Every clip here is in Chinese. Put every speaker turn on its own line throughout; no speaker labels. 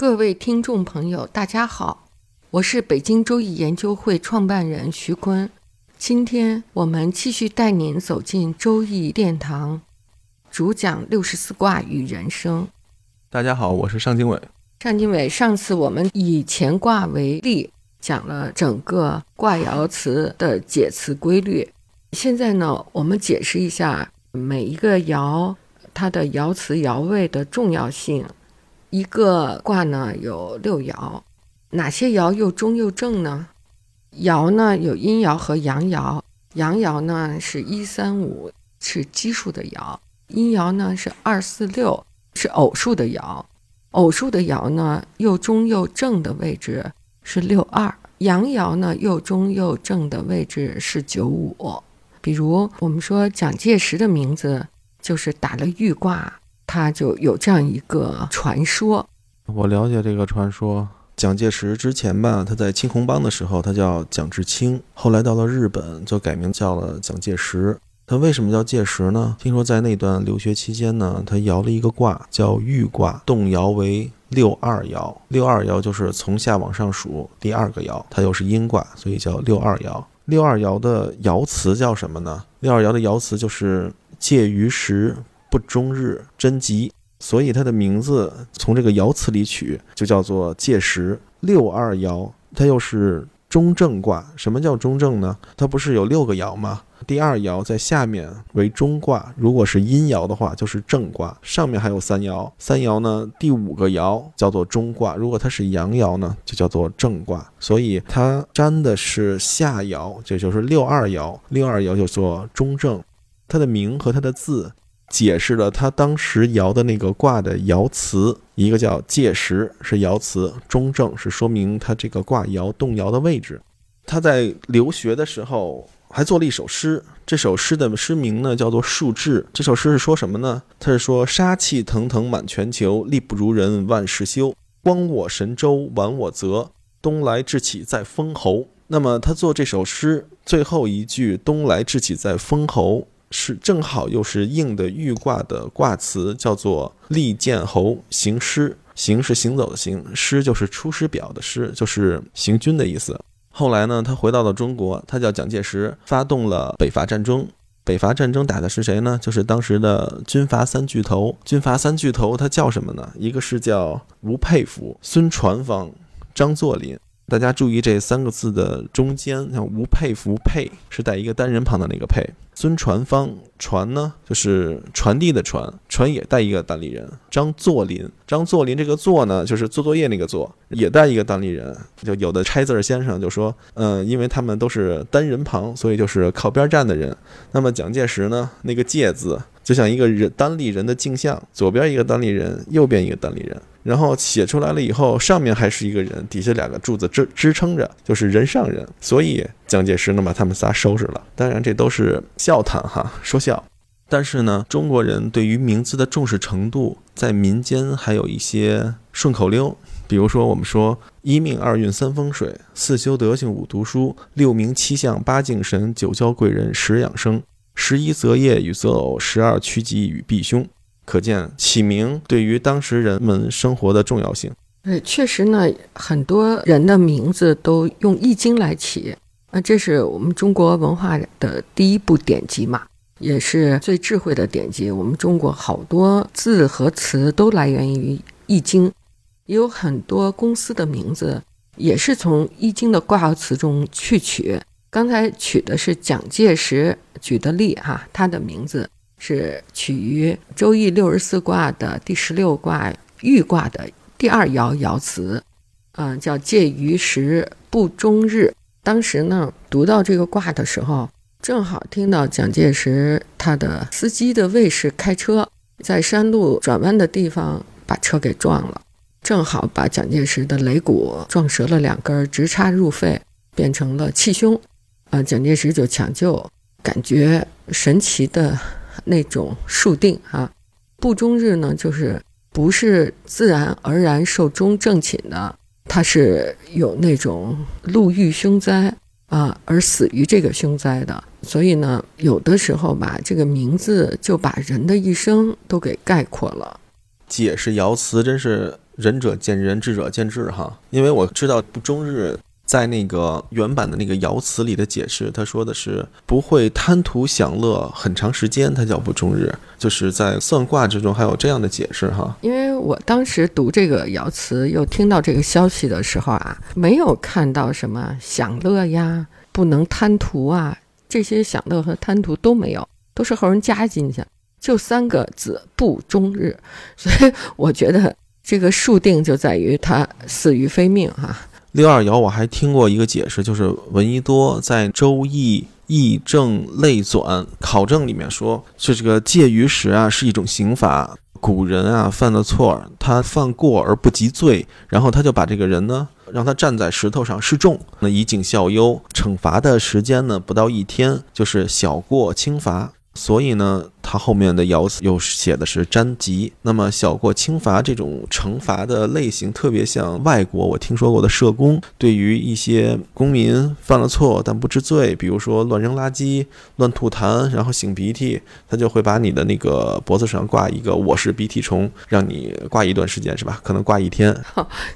各位听众朋友，大家好，我是北京周易研究会创办人徐坤。今天我们继续带您走进周易殿堂，主讲六十四卦与人生。
大家好，我是尚经纬。
尚经纬，上次我们以乾卦为例，讲了整个卦爻辞的解词规律。现在呢，我们解释一下每一个爻它的爻辞爻位的重要性。一个卦呢有六爻，哪些爻又中又正呢？爻呢有阴爻和阳爻，阳爻呢是一三五是奇数的爻，阴爻呢是二四六是偶数的爻，偶数的爻呢又中又正的位置是六二，阳爻呢又中又正的位置是九五。比如我们说蒋介石的名字就是打了玉卦。他就有这样一个传说，
我了解这个传说。蒋介石之前吧，他在青红帮的时候，他叫蒋志清，后来到了日本就改名叫了蒋介石。他为什么叫介石呢？听说在那段留学期间呢，他摇了一个卦叫玉卦，动摇为六二爻。六二爻就是从下往上数第二个爻，它又是阴卦，所以叫六二爻。六二爻的爻辞叫什么呢？六二爻的爻辞就是介于时。不终日贞吉，所以它的名字从这个爻辞里取，就叫做介时六二爻。它又是中正卦。什么叫中正呢？它不是有六个爻吗？第二爻在下面为中卦，如果是阴爻的话，就是正卦。上面还有三爻，三爻呢，第五个爻叫做中卦。如果它是阳爻呢，就叫做正卦。所以它占的是下爻，这就是六二爻。六二爻就做中正，它的名和它的字。解释了他当时爻的那个卦的爻辞，一个叫介时是爻辞，中正是说明他这个卦爻动摇的位置。他在留学的时候还做了一首诗，这首诗的诗名呢叫做《数志》。这首诗是说什么呢？他是说杀气腾腾满全球，力不如人万事休。光我神州，晚我泽，东来志气在封侯。那么他做这首诗最后一句“东来志气在封侯”。是正好又是应的玉卦的卦辞，叫做“利剑侯行师”。行是行走的行，师就是出师表的师，就是行军的意思。后来呢，他回到了中国，他叫蒋介石，发动了北伐战争。北伐战争打的是谁呢？就是当时的军阀三巨头。军阀三巨头，他叫什么呢？一个是叫吴佩孚、孙传芳、张作霖。大家注意这三个字的中间，像吴佩孚，佩是带一个单人旁的那个佩。孙传芳，传呢就是传递的传，传也带一个单立人。张作霖，张作霖这个作呢就是做作业那个作，也带一个单立人。就有的拆字先生就说，嗯，因为他们都是单人旁，所以就是靠边站的人。那么蒋介石呢，那个介字就像一个人单立人的镜像，左边一个单立人，右边一个单立人。然后写出来了以后，上面还是一个人，底下两个柱子支支撑着，就是人上人。所以蒋介石能把他们仨收拾了。当然这都是笑谈哈，说笑。但是呢，中国人对于名字的重视程度，在民间还有一些顺口溜，比如说我们说一命二运三风水，四修德行五读书，六名七相八敬神，九交贵人十养生，十一择业与择偶，十二趋吉与避凶。可见起名对于当时人们生活的重要性。
呃，确实呢，很多人的名字都用《易经》来起，那这是我们中国文化的第一部典籍嘛，也是最智慧的典籍。我们中国好多字和词都来源于《易经》，也有很多公司的名字也是从《易经》的卦辞中去取。刚才取的是蒋介石举的例哈，他的名字。是取于《周易》六十四卦的第十六卦玉卦的第二爻爻辞，嗯，叫介于时不终日。当时呢，读到这个卦的时候，正好听到蒋介石他的司机的卫士开车，在山路转弯的地方把车给撞了，正好把蒋介石的肋骨撞折了两根，直插入肺，变成了气胸。啊，蒋介石就抢救，感觉神奇的那种数定啊，不终日呢，就是不是自然而然寿终正寝的，他是有那种路遇凶灾啊，而死于这个凶灾的。所以呢，有的时候吧，这个名字就把人的一生都给概括了。
解释爻辞真是仁者见仁，智者见智哈。因为我知道不终日在那个原版的那个爻辞里的解释，他说的是不会贪图享乐很长时间，它叫不终日。就是在算卦之中还有这样的解释哈。
因为我当时读这个爻辞，又听到这个消息的时候啊，没有看到什么享乐呀，不能贪图啊。这些享乐和贪图都没有，都是后人加进去，就三个字不终日。所以我觉得这个数定就在于他死于非命哈。
六二爻我还听过一个解释，就是闻一多在《周易易正类纂考证里面说，是这个介于时啊是一种刑罚。古人啊犯了错，他犯过而不及罪，然后他就把这个人呢。让他站在石头上示众，那以儆效尤，惩罚的时间呢不到一天，就是小过轻罚。所以呢，他后面的爻辞又写的是占吉。那么小过轻罚这种惩罚的类型，特别像外国我听说过的社工，对于一些公民犯了错但不知罪，比如说乱扔垃圾、乱吐痰，然后擤鼻涕，他就会把你的那个脖子上挂一个“我是鼻涕虫”，让你挂一段时间，是吧？可能挂一天。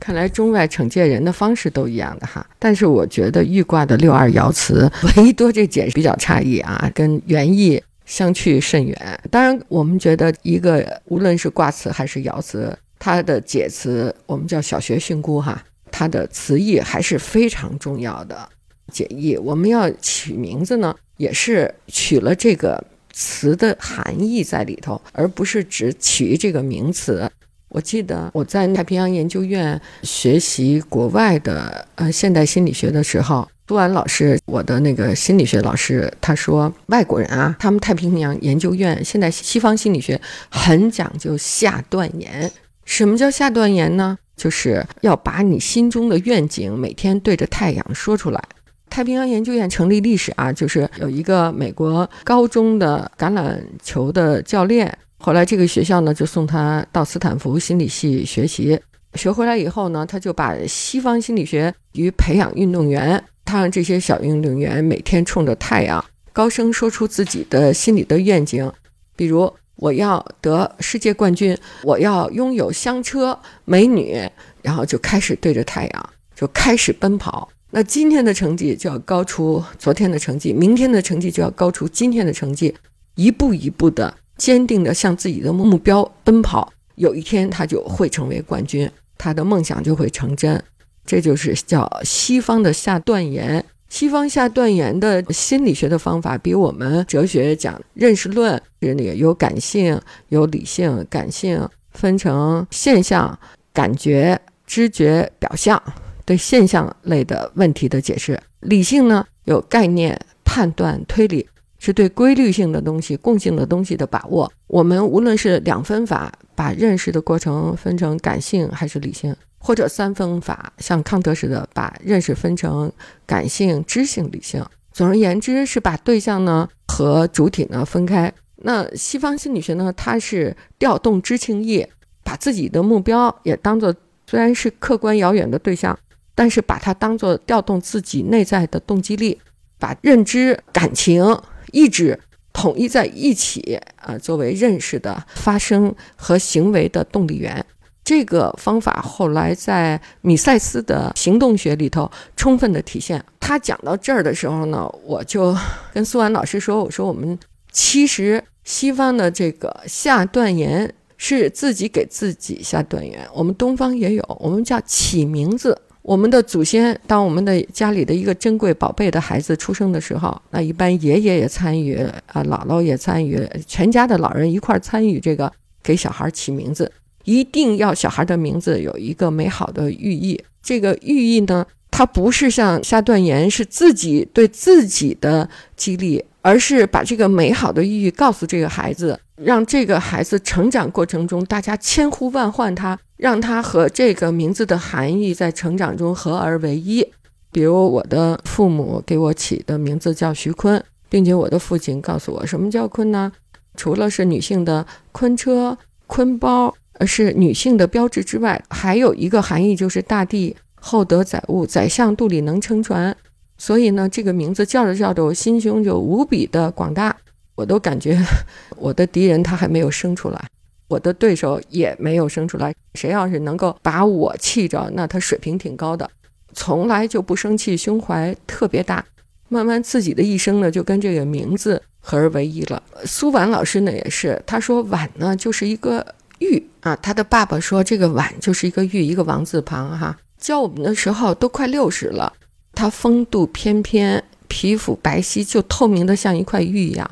看来中外惩戒人的方式都一样的哈。但是我觉得玉卦的六二爻辞，唯多这解释比较差异啊，跟原意。相去甚远。当然，我们觉得一个无论是卦辞还是爻辞，它的解词我们叫小学训诂哈，它的词义还是非常重要的。解义，我们要取名字呢，也是取了这个词的含义在里头，而不是只取这个名词。我记得我在太平洋研究院学习国外的呃现代心理学的时候。杜安老师，我的那个心理学老师，他说外国人啊，他们太平洋研究院现在西方心理学很讲究下断言。什么叫下断言呢？就是要把你心中的愿景每天对着太阳说出来。太平洋研究院成立历史啊，就是有一个美国高中的橄榄球的教练，后来这个学校呢就送他到斯坦福心理系学习，学回来以后呢，他就把西方心理学与培养运动员。他让这些小运动员每天冲着太阳高声说出自己的心里的愿景，比如我要得世界冠军，我要拥有香车美女，然后就开始对着太阳就开始奔跑。那今天的成绩就要高出昨天的成绩，明天的成绩就要高出今天的成绩，一步一步的坚定的向自己的目标奔跑。有一天他就会成为冠军，他的梦想就会成真。这就是叫西方的下断言。西方下断言的心理学的方法，比我们哲学讲认识论，是那个有感性、有理性。感性分成现象、感觉、知觉、表象，对现象类的问题的解释；理性呢，有概念、判断、推理，是对规律性的东西、共性的东西的把握。我们无论是两分法，把认识的过程分成感性还是理性。或者三分法，像康德似的，把认识分成感性、知性、理性。总而言之，是把对象呢和主体呢分开。那西方心理学呢，它是调动知情意，把自己的目标也当做虽然是客观遥远的对象，但是把它当做调动自己内在的动机力，把认知、感情、意志统一在一起啊，作为认识的发生和行为的动力源。这个方法后来在米塞斯的行动学里头充分的体现。他讲到这儿的时候呢，我就跟苏安老师说：“我说我们其实西方的这个下断言是自己给自己下断言，我们东方也有，我们叫起名字。我们的祖先，当我们的家里的一个珍贵宝贝的孩子出生的时候，那一般爷爷也参与，啊，姥姥也参与，全家的老人一块儿参与这个给小孩起名字。”一定要小孩的名字有一个美好的寓意。这个寓意呢，它不是像下断言，是自己对自己的激励，而是把这个美好的寓意告诉这个孩子。让这个孩子成长过程中，大家千呼万唤他，让他和这个名字的含义在成长中合而为一。比如我的父母给我起的名字叫徐坤，并且我的父亲告诉我，什么叫坤呢？除了是女性的坤车、坤包，而是女性的标志之外，还有一个含义就是大地厚德载物，宰相肚里能撑船。所以呢，这个名字叫着叫着，我心胸就无比的广大。我都感觉 我的敌人他还没有生出来，我的对手也没有生出来。谁要是能够把我气着，那他水平挺高的，从来就不生气，胸怀特别大。慢慢自己的一生呢，就跟这个名字合而为一了。苏婉老师呢也是，他说婉呢就是一个玉啊，他的爸爸说这个婉就是一个玉，一个王字旁哈。教我们的时候都快六十了，他风度翩翩，皮肤白皙，就透明的像一块玉一样。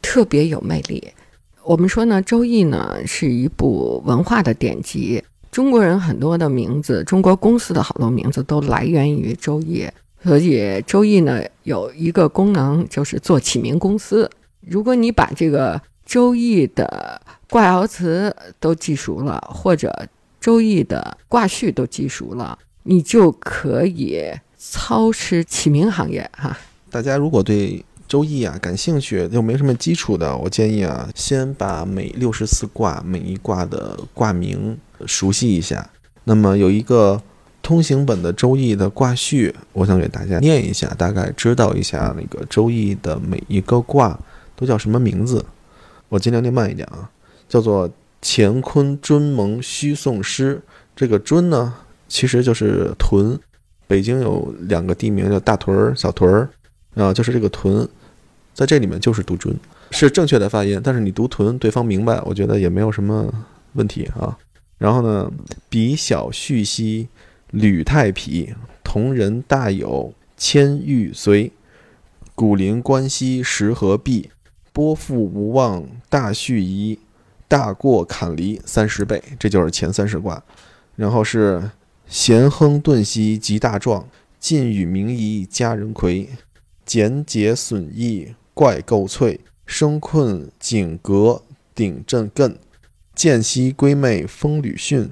特别有魅力。我们说呢，《周易》呢是一部文化的典籍。中国人很多的名字，中国公司的好多名字都来源于《周易》。所以，《周易》呢有一个功能，就是做起名公司。如果你把这个《周易》的卦爻辞都记熟了，或者《周易》的卦序都记熟了，你就可以操持起名行业哈。
大家如果对周易啊，感兴趣又没什么基础的，我建议啊，先把每六十四卦每一卦的卦名熟悉一下。那么有一个通行本的周易的卦序，我想给大家念一下，大概知道一下那个周易的每一个卦都叫什么名字。我尽量念慢一点啊，叫做乾坤尊蒙虚宋师。这个尊呢，其实就是屯。北京有两个地名叫大屯儿、小屯儿啊，就是这个屯。在这里面就是读“尊”，是正确的发音。但是你读“屯”，对方明白，我觉得也没有什么问题啊。然后呢，比小旭兮，履太皮，同人大有，千玉随。古灵关兮，石河璧，波复无望，大续夷，大过坎离三十倍。这就是前三十卦。然后是咸亨顿兮，极大壮，晋与明夷，家人魁，简解损益。怪构翠，生困景阁，顶震艮，见兮归妹，风吕巽，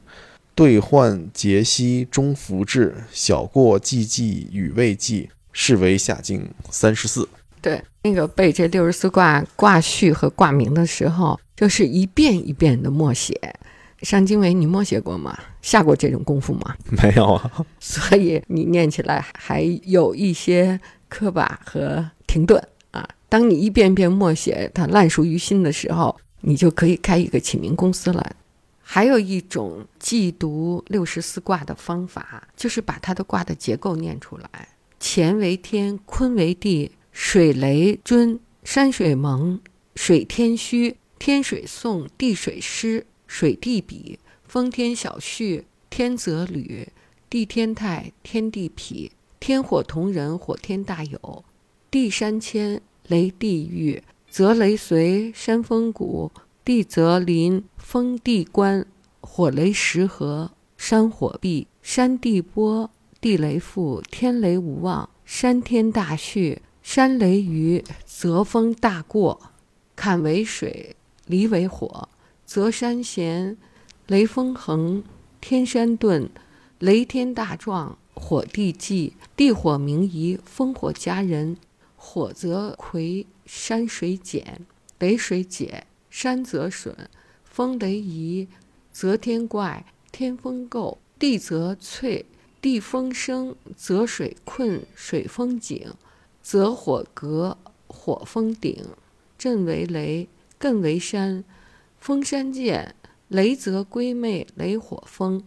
兑换节兮，中孚至，小过寂寂，与未济，是为下经三十四。
对，那个背这六十四卦卦序和卦名的时候，就是一遍一遍的默写。上经纬，你默写过吗？下过这种功夫吗？
没有啊。
所以你念起来还有一些磕巴和停顿啊。当你一遍遍默写，它烂熟于心的时候，你就可以开一个起名公司了。还有一种记读六十四卦的方法，就是把它的卦的结构念出来：乾为天，坤为地，水雷尊，山水蒙，水天虚，天水讼，地水师，水地比，风天小畜，天泽履，地天泰，天地痞，天火同人，火天大有，地山谦。雷地狱，泽雷随，山风谷；地泽临，风地关；火雷石河，山火壁；山地波，地雷复；天雷无望，山天大畜；山雷雨，则风大过；坎为水，离为火；泽山咸，雷风横；天山遁，雷天大壮；火地济，地火明夷；风火佳人。火则魁，山水减，雷水解，山则损，风雷移，则天怪，天风垢，地则脆，地风生，则水困，水风井，则火革，火风顶，震为雷，艮为山，风山见，雷则归妹，雷火风，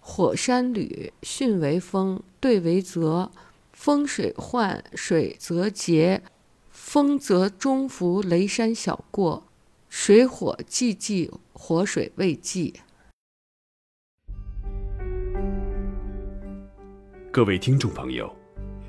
火山履，巽为风，兑为泽。风水换，水则竭；风则中伏，雷山小过，水火既济，火水未济。
各位听众朋友，